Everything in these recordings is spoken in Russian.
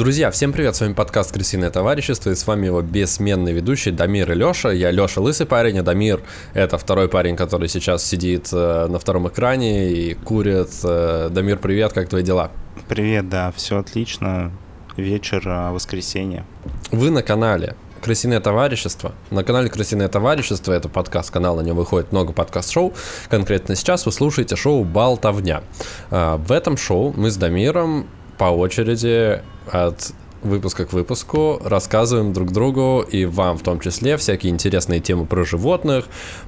Друзья, всем привет, с вами подкаст «Крысиное товарищество» и с вами его бессменный ведущий Дамир и Леша. Я Леша лысый парень, а Дамир — это второй парень, который сейчас сидит э, на втором экране и курит. Э, Дамир, привет, как твои дела? Привет, да, все отлично. Вечер, а, воскресенье. Вы на канале Крысиное товарищество. На канале Крысиное товарищество, это подкаст-канал, на нем выходит много подкаст-шоу. Конкретно сейчас вы слушаете шоу «Болтовня». А, в этом шоу мы с Дамиром по очереди от выпуска к выпуску рассказываем друг другу и вам в том числе всякие интересные темы про животных,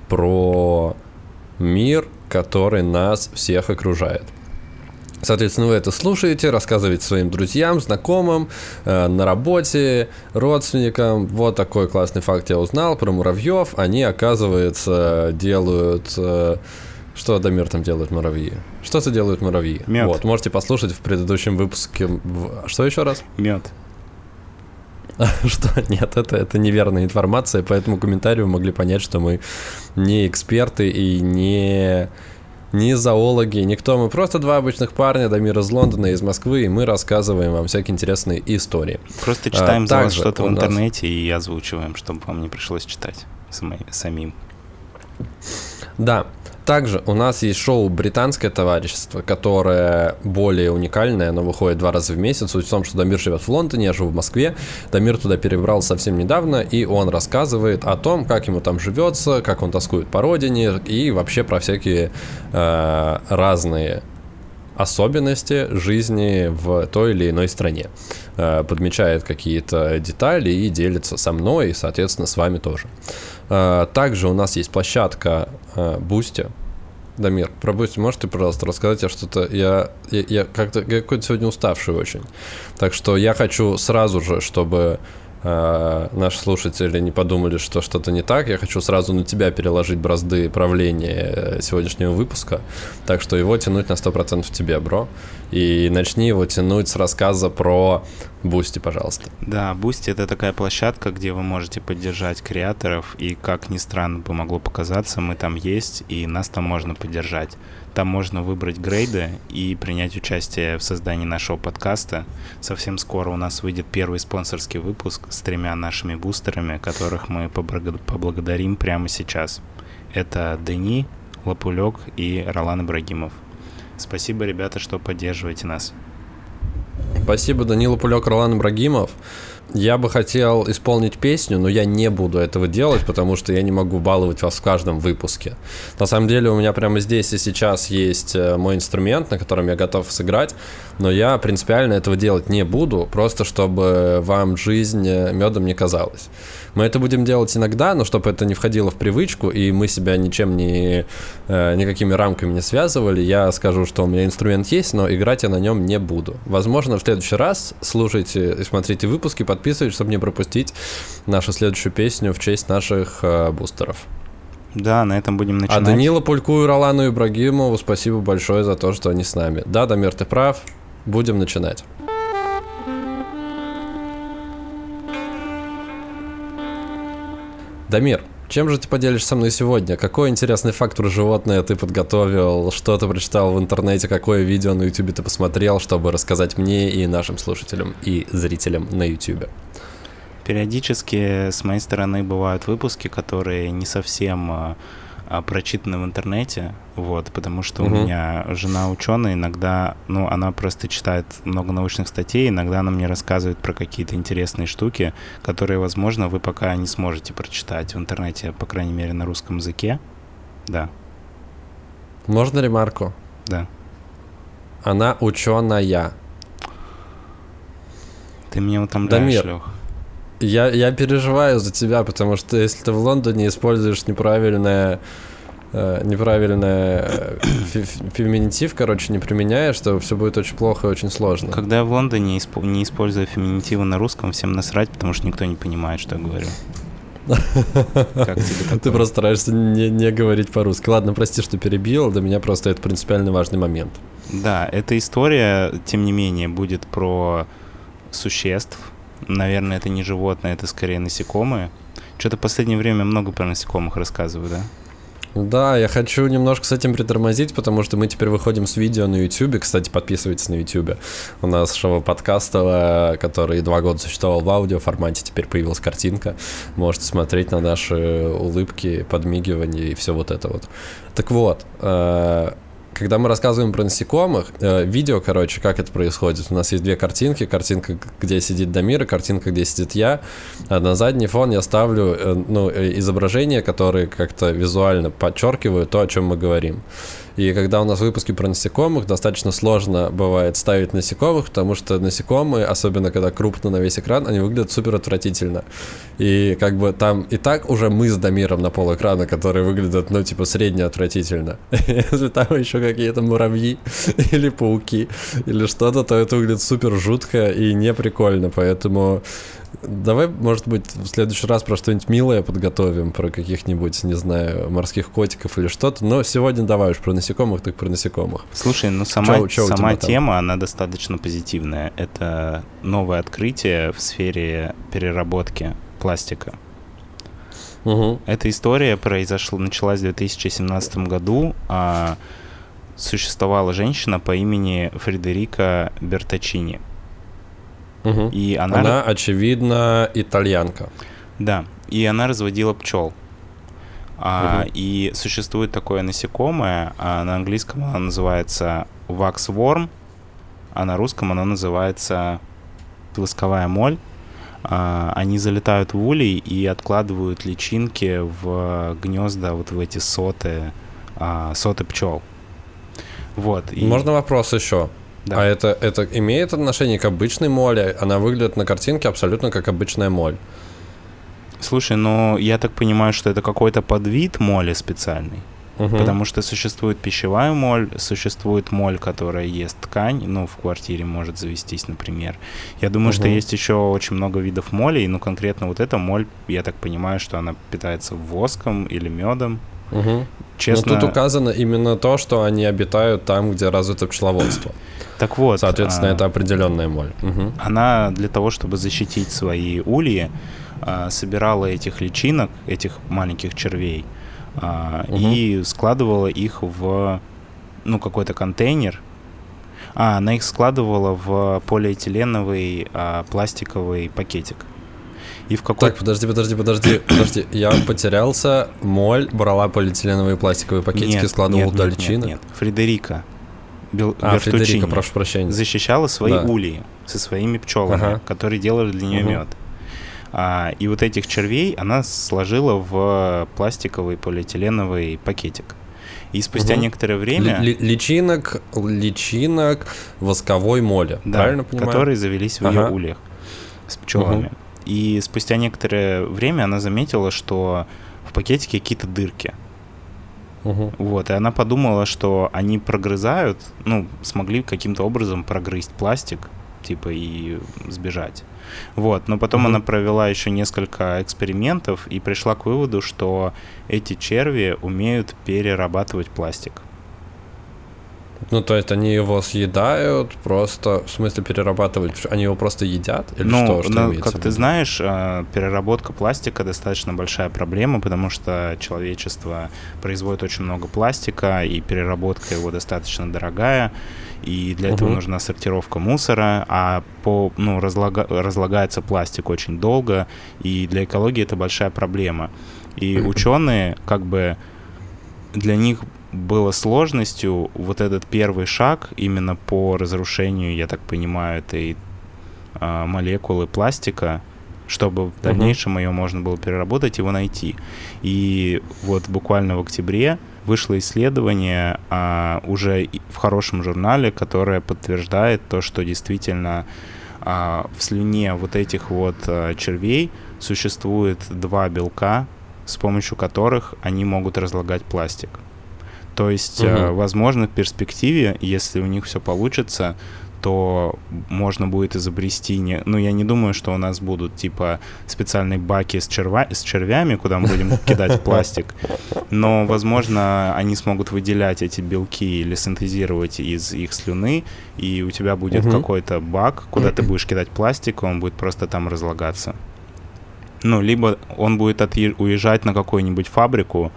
про мир, который нас всех окружает. Соответственно, вы это слушаете, рассказываете своим друзьям, знакомым, э, на работе, родственникам. Вот такой классный факт я узнал про муравьев. Они, оказывается, делают... Э, что, Дамир, там делают муравьи? Что-то делают муравьи. Мед. Вот, можете послушать в предыдущем выпуске. Что еще раз? Мед. Что? Нет, это, это неверная информация, поэтому комментарии вы могли понять, что мы не эксперты и не не зоологи, никто. Мы просто два обычных парня, Дамир из Лондона, из Москвы, и мы рассказываем вам всякие интересные истории. Просто читаем а, за вас что-то в интернете нас... и озвучиваем, чтобы вам не пришлось читать самим. Да, также у нас есть шоу «Британское товарищество», которое более уникальное, оно выходит два раза в месяц. Суть в том, что Дамир живет в Лондоне, я живу в Москве. Дамир туда перебрался совсем недавно, и он рассказывает о том, как ему там живется, как он тоскует по родине, и вообще про всякие э, разные особенности жизни в той или иной стране. Э, подмечает какие-то детали и делится со мной, и, соответственно, с вами тоже. Э, также у нас есть площадка Boosty. Э, Дамир, про Boosty можешь ты, пожалуйста, рассказать? Я что-то... Я, я, я как-то я какой-то сегодня уставший очень. Так что я хочу сразу же, чтобы э, наши слушатели не подумали, что что-то не так. Я хочу сразу на тебя переложить бразды правления э, сегодняшнего выпуска. Так что его тянуть на 100% тебе, бро. И начни его тянуть с рассказа про Boosty, пожалуйста. Да, Boosty это такая площадка, где вы можете поддержать креаторов. И как ни странно бы могло показаться, мы там есть, и нас там можно поддержать. Там можно выбрать грейды и принять участие в создании нашего подкаста. Совсем скоро у нас выйдет первый спонсорский выпуск с тремя нашими бустерами, которых мы поблагодарим прямо сейчас. Это Дени, Лапулек и Ролан Ибрагимов. Спасибо, ребята, что поддерживаете нас. Спасибо, Данила Пулек, Ролан Ибрагимов. Я бы хотел исполнить песню, но я не буду этого делать, потому что я не могу баловать вас в каждом выпуске. На самом деле у меня прямо здесь и сейчас есть э, мой инструмент, на котором я готов сыграть, но я принципиально этого делать не буду, просто чтобы вам жизнь э, медом не казалась. Мы это будем делать иногда, но чтобы это не входило в привычку, и мы себя ничем не, э, никакими рамками не связывали, я скажу, что у меня инструмент есть, но играть я на нем не буду. Возможно, в следующий раз слушайте и смотрите выпуски, подписывайтесь, чтобы не пропустить нашу следующую песню в честь наших э, бустеров. Да, на этом будем начинать. А Данила Пульку и Ролану Ибрагимову спасибо большое за то, что они с нами. Да, Дамир, ты прав. Будем начинать. Дамир, чем же ты поделишься со мной сегодня? Какой интересный факт про животное ты подготовил? Что ты прочитал в интернете? Какое видео на YouTube ты посмотрел, чтобы рассказать мне и нашим слушателям и зрителям на YouTube? Периодически с моей стороны бывают выпуски, которые не совсем а, прочитаны в интернете, вот, потому что угу. у меня жена ученая, иногда, ну, она просто читает много научных статей, иногда она мне рассказывает про какие-то интересные штуки, которые, возможно, вы пока не сможете прочитать в интернете, по крайней мере, на русском языке. Да. Можно ремарку? Да. Она ученая. Ты меня утомляешь, Дамир, Лех. Я, я переживаю за тебя, потому что если ты в Лондоне используешь неправильное э, неправильное э, феминитив, короче, не применяешь, то все будет очень плохо и очень сложно. Когда я в Лондоне исп- не использую феминитивы на русском, всем насрать, потому что никто не понимает, что я говорю. Ты просто стараешься не, не говорить по-русски. Ладно, прости, что перебил, для меня просто это принципиально важный момент. Да, эта история, тем не менее, будет про существ, Наверное, это не животное, это скорее насекомые. Что-то в последнее время много про насекомых рассказываю, да? Да, я хочу немножко с этим притормозить, потому что мы теперь выходим с видео на YouTube. Кстати, подписывайтесь на YouTube. У нас шоу подкаста, который два года существовал в аудио формате, теперь появилась картинка. Можете смотреть на наши улыбки, подмигивания и все вот это вот. Так вот, э, когда мы рассказываем про насекомых, э, видео, короче, как это происходит. У нас есть две картинки. Картинка, где сидит Дамир, и картинка, где сидит я. А на задний фон я ставлю э, ну, э, изображения, которые как-то визуально подчеркивают то, о чем мы говорим. И когда у нас выпуски про насекомых, достаточно сложно бывает ставить насекомых, потому что насекомые, особенно когда крупно на весь экран, они выглядят супер отвратительно. И как бы там и так уже мы с Дамиром на пол экрана, которые выглядят, ну, типа, средне отвратительно. Если там еще какие-то муравьи или пауки или что-то, то это выглядит супер жутко и не прикольно. Поэтому Давай, может быть, в следующий раз про что-нибудь милое подготовим, про каких-нибудь, не знаю, морских котиков или что-то. Но сегодня давай уж про насекомых, так про насекомых. Слушай, ну сама, чё, чё сама тема, она достаточно позитивная. Это новое открытие в сфере переработки пластика. Угу. Эта история произошла, началась в 2017 году. А существовала женщина по имени Фредерика Бертачини. Угу. И она... Она, очевидно, итальянка. Да, и она разводила пчел. А, угу. И существует такое насекомое, а на английском оно называется waxworm, а на русском оно называется восковая моль. А, они залетают в улей и откладывают личинки в гнезда, вот в эти соты, а, соты пчел. Вот. И... Можно вопрос еще? Да. А это, это имеет отношение к обычной моле? Она выглядит на картинке абсолютно как обычная моль. Слушай, ну я так понимаю, что это какой-то подвид моли специальный. Угу. Потому что существует пищевая моль, существует моль, которая ест ткань, ну, в квартире может завестись, например. Я думаю, угу. что есть еще очень много видов молей, но конкретно вот эта моль, я так понимаю, что она питается воском или медом. Угу. Честно. Но тут указано именно то, что они обитают там, где развито пчеловодство. Так вот. Соответственно, а, это определенная моль. Угу. Она для того, чтобы защитить свои ульи, а, собирала этих личинок, этих маленьких червей, угу. и складывала их в ну, какой-то контейнер. А, она их складывала в полиэтиленовый а, пластиковый пакетик. И в какой... Так, подожди, подожди, подожди, подожди. Я потерялся. Моль брала полиэтиленовые пластиковые пакетики, нет, складывала нет, туда нет. Нет, нет. Фредерика. Бел... А, Фредерика, прошу прощения. Защищала свои да. ульи со своими пчелами, ага. которые делали для нее угу. мед. А, и вот этих червей она сложила в пластиковый полиэтиленовый пакетик. И спустя угу. некоторое время... Л- личинок, личинок восковой моли, да, правильно понимаю? которые завелись в ага. ее ульях с пчелами. Угу. И спустя некоторое время она заметила, что в пакетике какие-то дырки. Угу. Вот, и она подумала, что они прогрызают, ну, смогли каким-то образом прогрызть пластик, типа, и сбежать. Вот, но потом угу. она провела еще несколько экспериментов и пришла к выводу, что эти черви умеют перерабатывать пластик. Ну, то есть они его съедают, просто, в смысле, перерабатывать, они его просто едят? Или ну, что, что ну, как ты знаешь, а, переработка пластика достаточно большая проблема, потому что человечество производит очень много пластика, и переработка его достаточно дорогая, и для этого угу. нужна сортировка мусора, а по, ну, разлага, разлагается пластик очень долго, и для экологии это большая проблема. И ученые, как бы, для них было сложностью вот этот первый шаг именно по разрушению, я так понимаю, этой а, молекулы пластика, чтобы в дальнейшем ее можно было переработать, его найти. И вот буквально в октябре вышло исследование а, уже в хорошем журнале, которое подтверждает то, что действительно а, в слюне вот этих вот а, червей существует два белка, с помощью которых они могут разлагать пластик. То есть, угу. возможно, в перспективе, если у них все получится, то можно будет изобрести... Не... Ну, я не думаю, что у нас будут, типа, специальные баки с, черва... с червями, куда мы будем кидать пластик. Но, возможно, они смогут выделять эти белки или синтезировать из их слюны, и у тебя будет угу. какой-то бак, куда ты будешь кидать пластик, и он будет просто там разлагаться. Ну, либо он будет отъ... уезжать на какую-нибудь фабрику,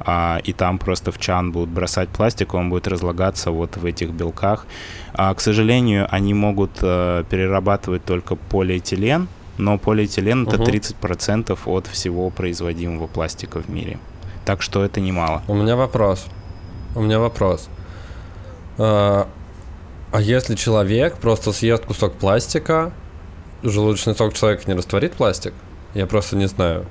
а, и там просто в чан будут бросать пластик, он будет разлагаться вот в этих белках. А, к сожалению, они могут а, перерабатывать только полиэтилен, но полиэтилен uh-huh. это 30% от всего производимого пластика в мире. Так что это немало. У меня вопрос. У меня вопрос. А, а если человек просто съест кусок пластика, желудочный сок человека не растворит пластик? Я просто не знаю.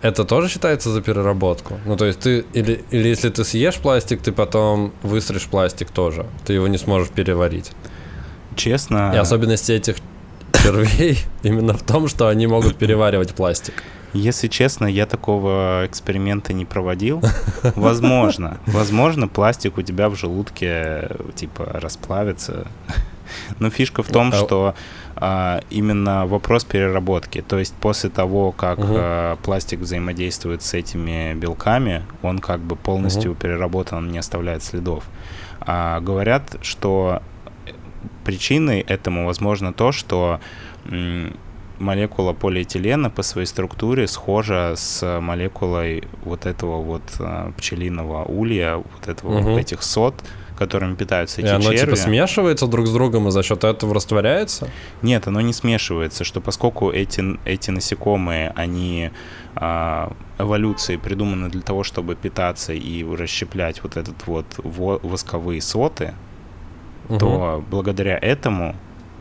Это тоже считается за переработку? Ну, то есть ты, или, или если ты съешь пластик, ты потом высрешь пластик тоже. Ты его не сможешь переварить. Честно... И особенности этих червей именно в том, что они могут переваривать пластик. Если честно, я такого эксперимента не проводил. Возможно, возможно, пластик у тебя в желудке типа расплавится. Но фишка в том, а что а, именно вопрос переработки. То есть после того, как угу. а, пластик взаимодействует с этими белками, он как бы полностью угу. переработан, он не оставляет следов. А, говорят, что причиной этому возможно то, что молекула полиэтилена по своей структуре схожа с молекулой вот этого вот а, пчелиного улья, вот этого угу. вот этих сот, которыми питаются эти и оно черви. типа смешивается друг с другом и за счет этого растворяется? Нет, оно не смешивается, что поскольку эти, эти насекомые, они а, эволюции придуманы для того, чтобы питаться и расщеплять вот этот вот восковые соты, угу. то благодаря этому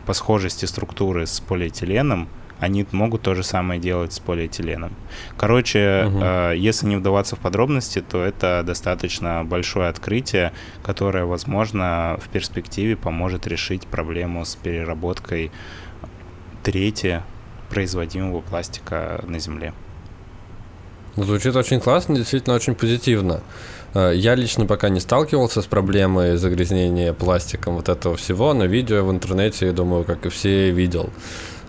по схожести структуры с полиэтиленом они могут то же самое делать с полиэтиленом. Короче, угу. э, если не вдаваться в подробности, то это достаточно большое открытие, которое, возможно, в перспективе поможет решить проблему с переработкой трети производимого пластика на Земле. Звучит очень классно, действительно очень позитивно. Э, я лично пока не сталкивался с проблемой загрязнения пластиком вот этого всего, но видео в интернете, я думаю, как и все, видел.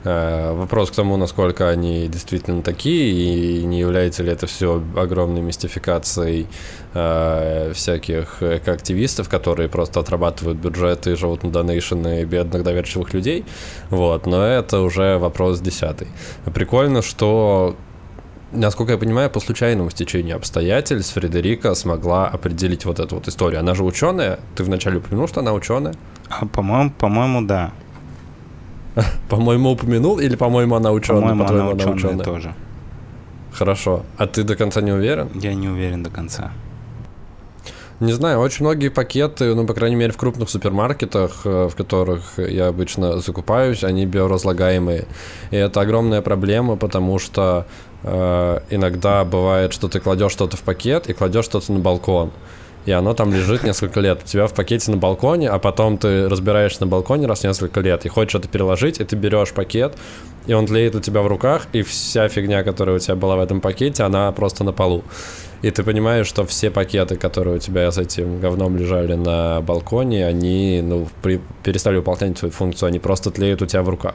Э, вопрос к тому, насколько они действительно такие, и не является ли это все огромной мистификацией э, всяких активистов, которые просто отрабатывают бюджеты и живут на донейшены бедных доверчивых людей. Вот, но это уже вопрос десятый. Прикольно, что Насколько я понимаю, по случайному стечению обстоятельств Фредерика смогла определить вот эту вот историю. Она же ученая. Ты вначале упомянул, что она ученая? А, по-моему, по-моему, да. По-моему, упомянул или, по-моему, она ученая? По-моему, по она, ученая, ученая тоже. Хорошо. А ты до конца не уверен? Я не уверен до конца. Не знаю, очень многие пакеты, ну, по крайней мере, в крупных супермаркетах, э, в которых я обычно закупаюсь, они биоразлагаемые. И это огромная проблема, потому что э, иногда бывает, что ты кладешь что-то в пакет и кладешь что-то на балкон и оно там лежит несколько лет. У тебя в пакете на балконе, а потом ты разбираешься на балконе раз в несколько лет и хочешь что-то переложить, и ты берешь пакет, и он тлеет у тебя в руках, и вся фигня, которая у тебя была в этом пакете, она просто на полу. И ты понимаешь, что все пакеты, которые у тебя с этим говном лежали на балконе, они ну, при, перестали выполнять свою функцию, они просто тлеют у тебя в руках.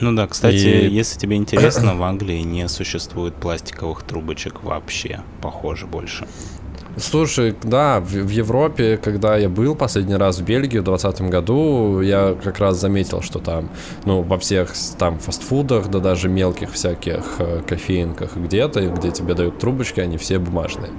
Ну да, кстати, и... если тебе интересно, в Англии не существует пластиковых трубочек вообще, похоже больше. Слушай, да, в, в Европе, когда я был последний раз в Бельгии в 2020 году, я как раз заметил, что там, ну, во всех там фастфудах, да даже мелких всяких э, кофейнках где-то, где тебе дают трубочки, они все бумажные.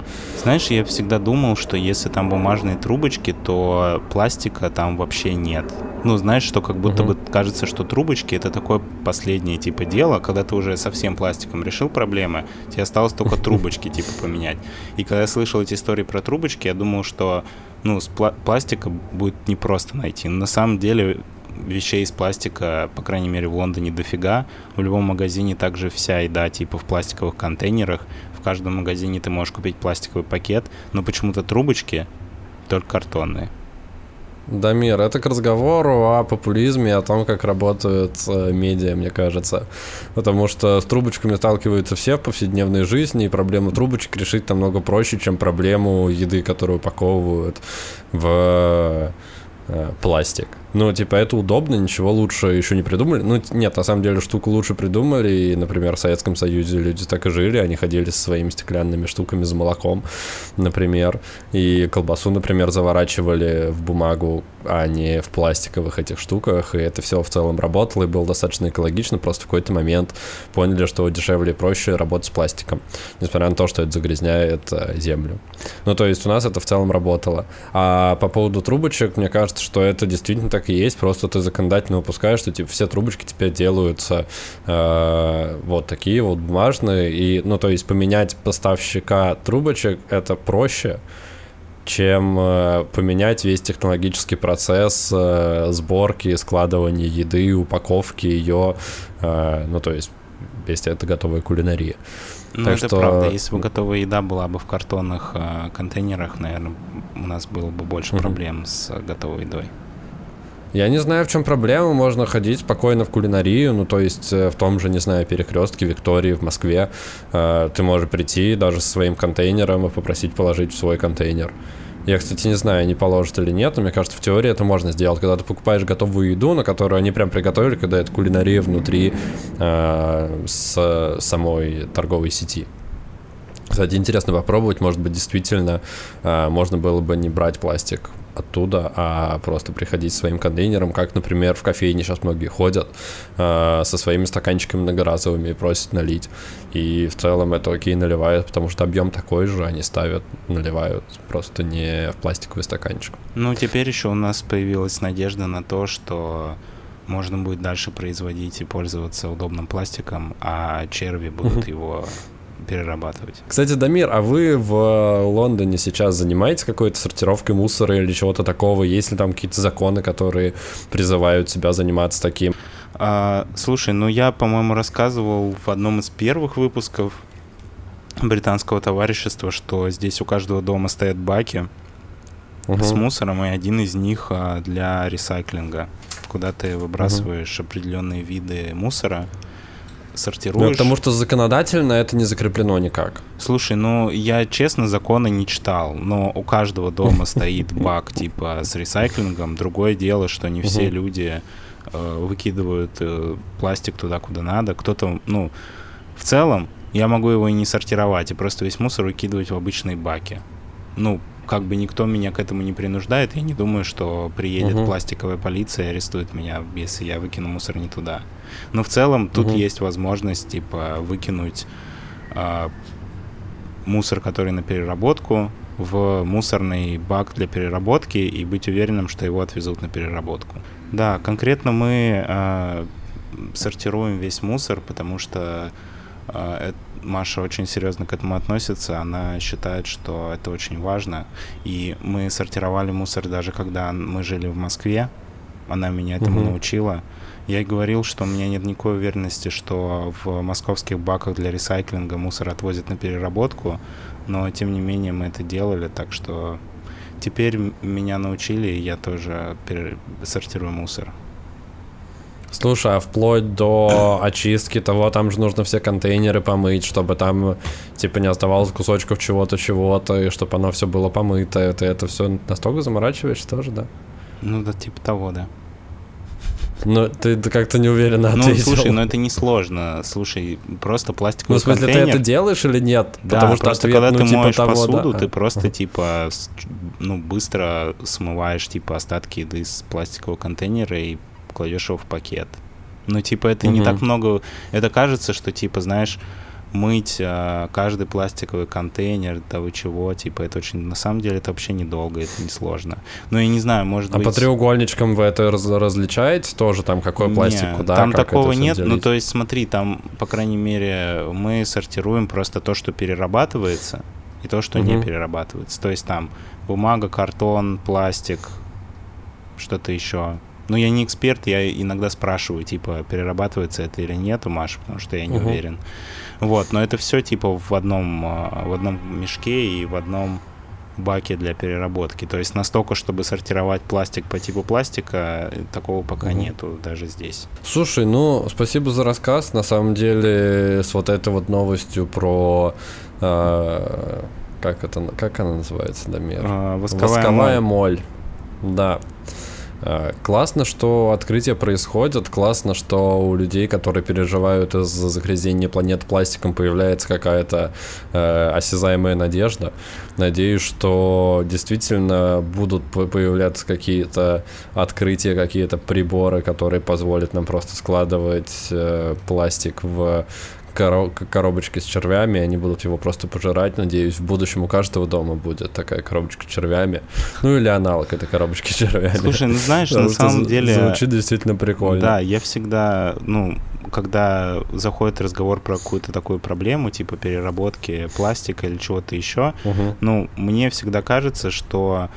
Знаешь, я всегда думал, что если там бумажные трубочки, то пластика там вообще нет. Ну, знаешь, что как будто угу. бы кажется, что трубочки это такое последнее типа дело, когда ты уже совсем пластиком решил проблемы, тебе осталось только трубочки типа поменять. И когда я слышал эти истории про трубочки, я думал, что ну, с пла- пластика будет непросто найти. Но на самом деле вещей из пластика, по крайней мере, в Лондоне дофига. В любом магазине также вся еда типа в пластиковых контейнерах. В каждом магазине ты можешь купить пластиковый пакет, но почему-то трубочки только картонные. Дамир, это к разговору о популизме, о том, как работают э, медиа, мне кажется. Потому что с трубочками сталкиваются все в повседневной жизни, и проблему трубочек решить намного проще, чем проблему еды, которую упаковывают в э, пластик. Ну, типа, это удобно, ничего лучше еще не придумали. Ну, нет, на самом деле, штуку лучше придумали. И, например, в Советском Союзе люди так и жили. Они ходили со своими стеклянными штуками за молоком, например. И колбасу, например, заворачивали в бумагу, а не в пластиковых этих штуках. И это все в целом работало и было достаточно экологично. Просто в какой-то момент поняли, что дешевле и проще работать с пластиком. Несмотря на то, что это загрязняет э, землю. Ну, то есть у нас это в целом работало. А по поводу трубочек, мне кажется, что это действительно так и есть, просто ты законодательно выпускаешь, что типа все трубочки теперь делаются э, вот такие вот бумажные, и, ну, то есть поменять поставщика трубочек это проще, чем э, поменять весь технологический процесс э, сборки, складывания еды, упаковки ее, э, ну, то есть если это готовая кулинария. Ну, так это что... правда. Если бы готовая еда была бы в картонных э, контейнерах, наверное, у нас было бы больше mm-hmm. проблем с готовой едой. Я не знаю, в чем проблема. Можно ходить спокойно в кулинарию. Ну, то есть э, в том же, не знаю, перекрестке Виктории в Москве. Э, ты можешь прийти даже со своим контейнером и попросить положить в свой контейнер. Я, кстати, не знаю, не положат или нет, но мне кажется, в теории это можно сделать, когда ты покупаешь готовую еду, на которую они прям приготовили, когда это кулинария внутри э, с самой торговой сети. Кстати, интересно попробовать, может быть, действительно э, можно было бы не брать пластик оттуда, а просто приходить своим контейнером, как, например, в кофейне сейчас многие ходят э, со своими стаканчиками многоразовыми и просят налить. И в целом это окей наливают, потому что объем такой же, они ставят, наливают просто не в пластиковый стаканчик. Ну, теперь еще у нас появилась надежда на то, что можно будет дальше производить и пользоваться удобным пластиком, а черви будут его перерабатывать. Кстати, Дамир, а вы в Лондоне сейчас занимаетесь какой-то сортировкой мусора или чего-то такого? Есть ли там какие-то законы, которые призывают себя заниматься таким? А, слушай, ну я, по-моему, рассказывал в одном из первых выпусков британского товарищества, что здесь у каждого дома стоят баки угу. с мусором, и один из них а, для ресайклинга, куда ты выбрасываешь угу. определенные виды мусора сортируешь. Ну, потому что законодательно это не закреплено никак. Слушай, ну я честно законы не читал, но у каждого дома стоит бак типа с ресайклингом. Другое дело, что не все люди э, выкидывают э, пластик туда, куда надо. Кто-то, ну, в целом, я могу его и не сортировать, и просто весь мусор выкидывать в обычные баки. Ну, как бы никто меня к этому не принуждает. Я не думаю, что приедет угу. пластиковая полиция и арестует меня, если я выкину мусор не туда. Но в целом тут угу. есть возможность, типа, выкинуть э, мусор, который на переработку, в мусорный бак для переработки и быть уверенным, что его отвезут на переработку. Да, конкретно мы э, сортируем весь мусор, потому что э, Маша очень серьезно к этому относится, она считает, что это очень важно. И мы сортировали мусор даже когда мы жили в Москве, она меня этому угу. научила. Я ей говорил, что у меня нет никакой уверенности, что в московских баках для ресайклинга мусор отвозят на переработку, но тем не менее мы это делали, так что теперь меня научили, и я тоже сортирую мусор. Слушай, а вплоть до очистки того, там же нужно все контейнеры помыть, чтобы там, типа, не оставалось кусочков чего-то, чего-то, и чтобы оно все было помыто. Ты это все настолько заморачиваешься тоже, да? Ну да, типа того, да. Но ты, как-то не уверенно ответил. Ну, слушай, ну это не сложно. Слушай, просто пластиковый Ну, в смысле, контейнер... ты это делаешь или нет? Да, Потому что просто ответ, когда ну, ты типа моешь того, посуду, да. ты просто, типа, ну, быстро смываешь, типа, остатки еды из пластикового контейнера и кладешь его в пакет. Ну, типа, это угу. не так много. Это кажется, что, типа, знаешь, мыть а, каждый пластиковый контейнер, того чего, типа, это очень... На самом деле это вообще недолго, это несложно. Ну, я не знаю, может а быть... А по треугольничкам вы это раз различаете тоже, там, какой пластик, не, куда, там такого нет, делить? ну, то есть, смотри, там, по крайней мере, мы сортируем просто то, что перерабатывается, и то, что угу. не перерабатывается. То есть, там, бумага, картон, пластик, что-то еще ну, я не эксперт, я иногда спрашиваю, типа, перерабатывается это или нет у Маши, потому что я не угу. уверен. Вот, но это все, типа, в одном, а, в одном мешке и в одном баке для переработки. То есть настолько, чтобы сортировать пластик по типу пластика, такого пока угу. нету даже здесь. Слушай, ну, спасибо за рассказ. На самом деле, с вот этой вот новостью про... Э, как это, как она называется, Дамир? А, восковая, восковая моль. моль. Да. Э, классно, что открытия происходят, классно, что у людей, которые переживают из-за загрязнения планет пластиком, появляется какая-то э, осязаемая надежда. Надеюсь, что действительно будут появляться какие-то открытия, какие-то приборы, которые позволят нам просто складывать э, пластик в коробочки с червями, они будут его просто пожирать. Надеюсь, в будущем у каждого дома будет такая коробочка с червями. Ну или аналог этой коробочки с червями. Слушай, ну знаешь, на самом деле... Звучит действительно прикольно. Да, я всегда, ну, когда заходит разговор про какую-то такую проблему, типа переработки пластика или чего-то еще, угу. ну, мне всегда кажется, что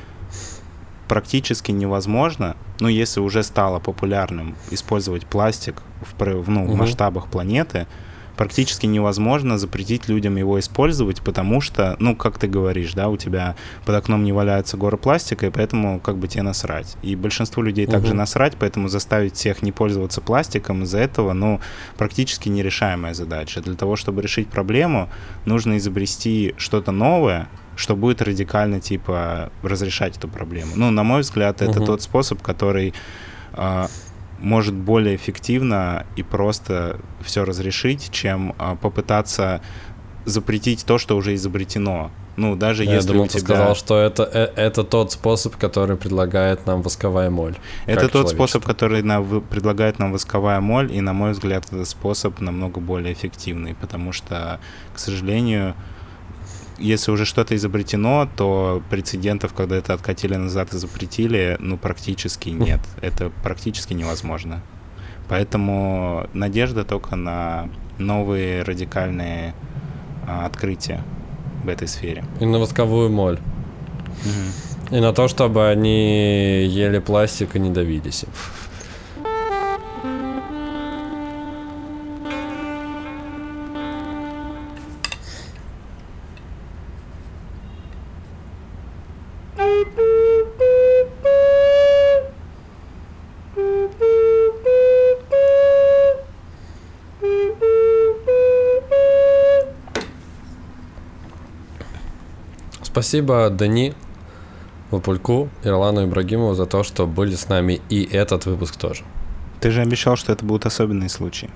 практически невозможно, ну, если уже стало популярным использовать пластик в, ну, угу. в масштабах планеты, практически невозможно запретить людям его использовать, потому что, ну, как ты говоришь, да, у тебя под окном не валяются горы пластика, и поэтому как бы тебе насрать. И большинству людей угу. также насрать, поэтому заставить всех не пользоваться пластиком из-за этого, ну, практически нерешаемая задача. Для того, чтобы решить проблему, нужно изобрести что-то новое, что будет радикально, типа, разрешать эту проблему. Ну, на мой взгляд, это угу. тот способ, который а, может более эффективно и просто все разрешить, чем а, попытаться запретить то, что уже изобретено. Ну, даже Я если думал, у тебя... ты сказал, что это, э, это тот способ, который предлагает нам восковая моль. Это тот способ, который нам, предлагает нам восковая моль, и, на мой взгляд, этот способ намного более эффективный, потому что, к сожалению, если уже что-то изобретено, то прецедентов, когда это откатили назад и запретили, ну, практически нет. Это практически невозможно. Поэтому надежда только на новые радикальные а, открытия в этой сфере. И на восковую моль. Угу. И на то, чтобы они ели пластик и не давились. Спасибо Дани, Лапульку, Ирлану Ибрагимову за то, что были с нами и этот выпуск тоже. Ты же обещал, что это будут особенные случаи.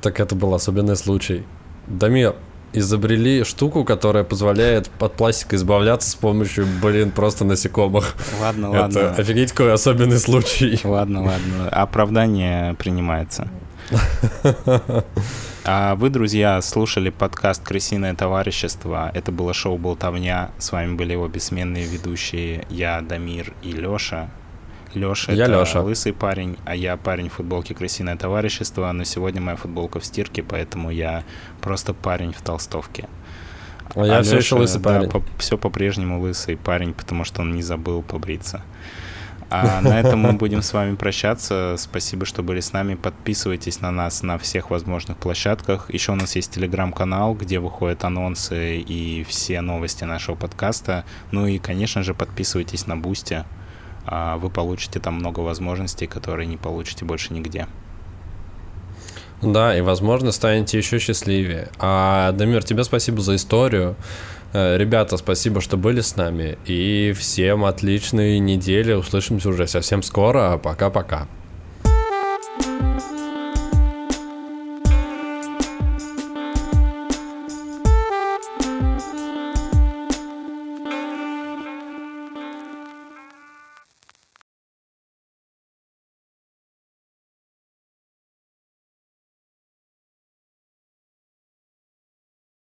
Так это был особенный случай. Дамир, изобрели штуку, которая позволяет от пластика избавляться с помощью, блин, просто насекомых. Ладно, ладно. Это офигеть какой особенный случай. Ладно, ладно. Оправдание принимается. А вы, друзья, слушали подкаст «Крысиное товарищество». Это было шоу «Болтовня». С вами были его бессменные ведущие я, Дамир и Лёша. Лёша я это Лёша. лысый парень, а я парень в футболке «Крысиное товарищество». Но сегодня моя футболка в стирке, поэтому я просто парень в толстовке. А, а я все еще лысый парень. Да, по, все по-прежнему лысый парень, потому что он не забыл побриться. А на этом мы будем с вами прощаться. Спасибо, что были с нами. Подписывайтесь на нас на всех возможных площадках. Еще у нас есть телеграм-канал, где выходят анонсы и все новости нашего подкаста. Ну и, конечно же, подписывайтесь на Boosty. А, вы получите там много возможностей, которые не получите больше нигде. Да, и, возможно, станете еще счастливее. А, Дамир, тебе спасибо за историю. Э, ребята, спасибо, что были с нами. И всем отличной недели. Услышимся уже совсем скоро. Пока-пока.